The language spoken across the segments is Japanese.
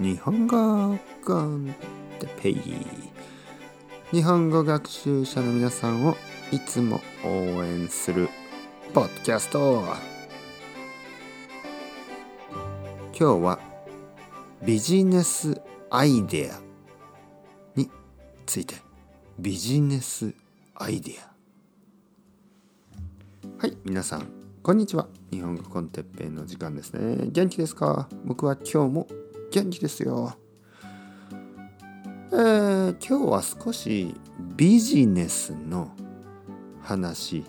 日本語コンテペイ日本語学習者の皆さんをいつも応援するポッドキャスト。今日はビジネスアイデアについて。ビジネスアイデア。はい皆さんこんにちは。日本語コンテッペイの時間ですね。元気ですか？僕は今日も元気ですよ。えー、今日は少しビジネスの話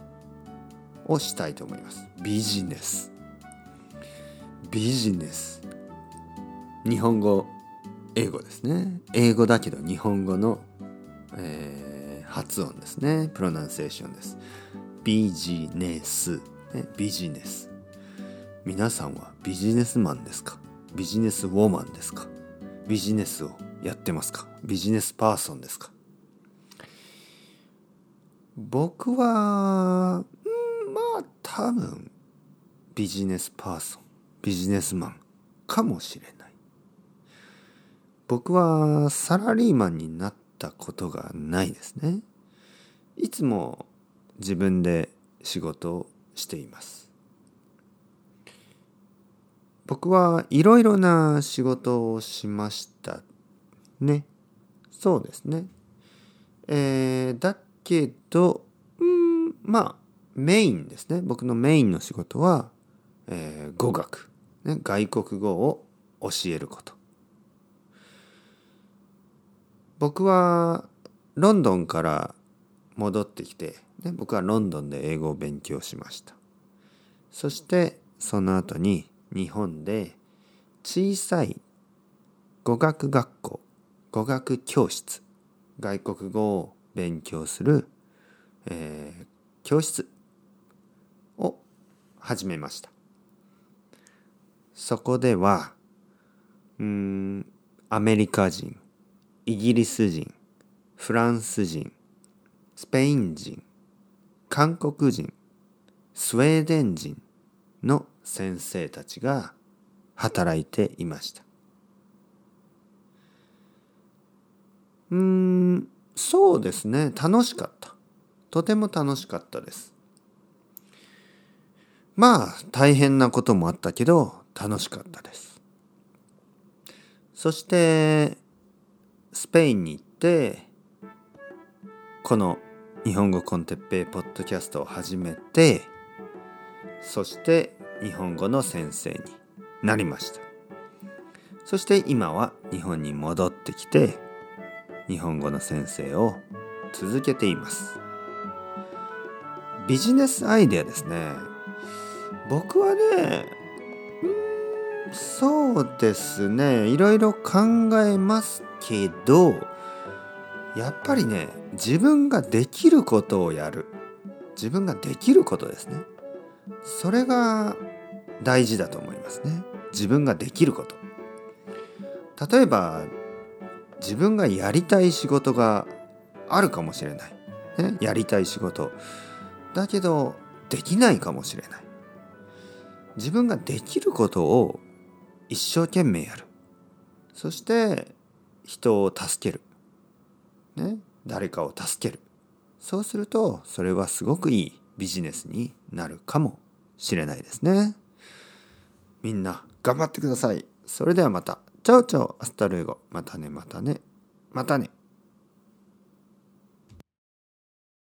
をしたいと思います。ビジネス。ビジネス。日本語英語ですね。英語だけど日本語の、えー、発音ですね。プロナンセーションです。ビジネス、ね、ビジネス。皆さんはビジネスマンですか？ビジネスウォーマンですか？ビジネスをやってますか？ビジネスパーソンですか？僕は、ん、まあ多分ビジネスパーソンビジネスマンかもしれない。僕はサラリーマンになったことがないですね。いつも自分で仕事をしています。僕はいろいろな仕事をしましたね。そうですね。えー、だけどうんまあメインですね。僕のメインの仕事は、えー、語学、ね、外国語を教えること。僕はロンドンから戻ってきて、ね、僕はロンドンで英語を勉強しました。そしてその後に日本で小さい語学学校語学教室外国語を勉強する、えー、教室を始めました。そこではうんアメリカ人イギリス人フランス人スペイン人韓国人スウェーデン人の先生たちが働いていました。うんそうですね。楽しかった。とても楽しかったです。まあ大変なこともあったけど楽しかったです。そしてスペインに行ってこの日本語コンテッペイポッドキャストを始めてそして日本語の先生になりました。そして今は日本に戻ってきて日本語の先生を続けています。ビジネスアイデアですね。僕はねそうですね。いろいろ考えますけどやっぱりね自分ができることをやる。自分ができることですね。それが大事だと思いますね。自分ができること。例えば自分がやりたい仕事があるかもしれない、ね、やりたい仕事。だけどできないかもしれない。自分ができることを一生懸命やる。そして人を助ける、ね、誰かを助ける。そうするとそれはすごくいいビジネスになるかも。しれないですね。みんな頑張ってください。それではまた。 Chao chao hasta luego。またねまたね。またね。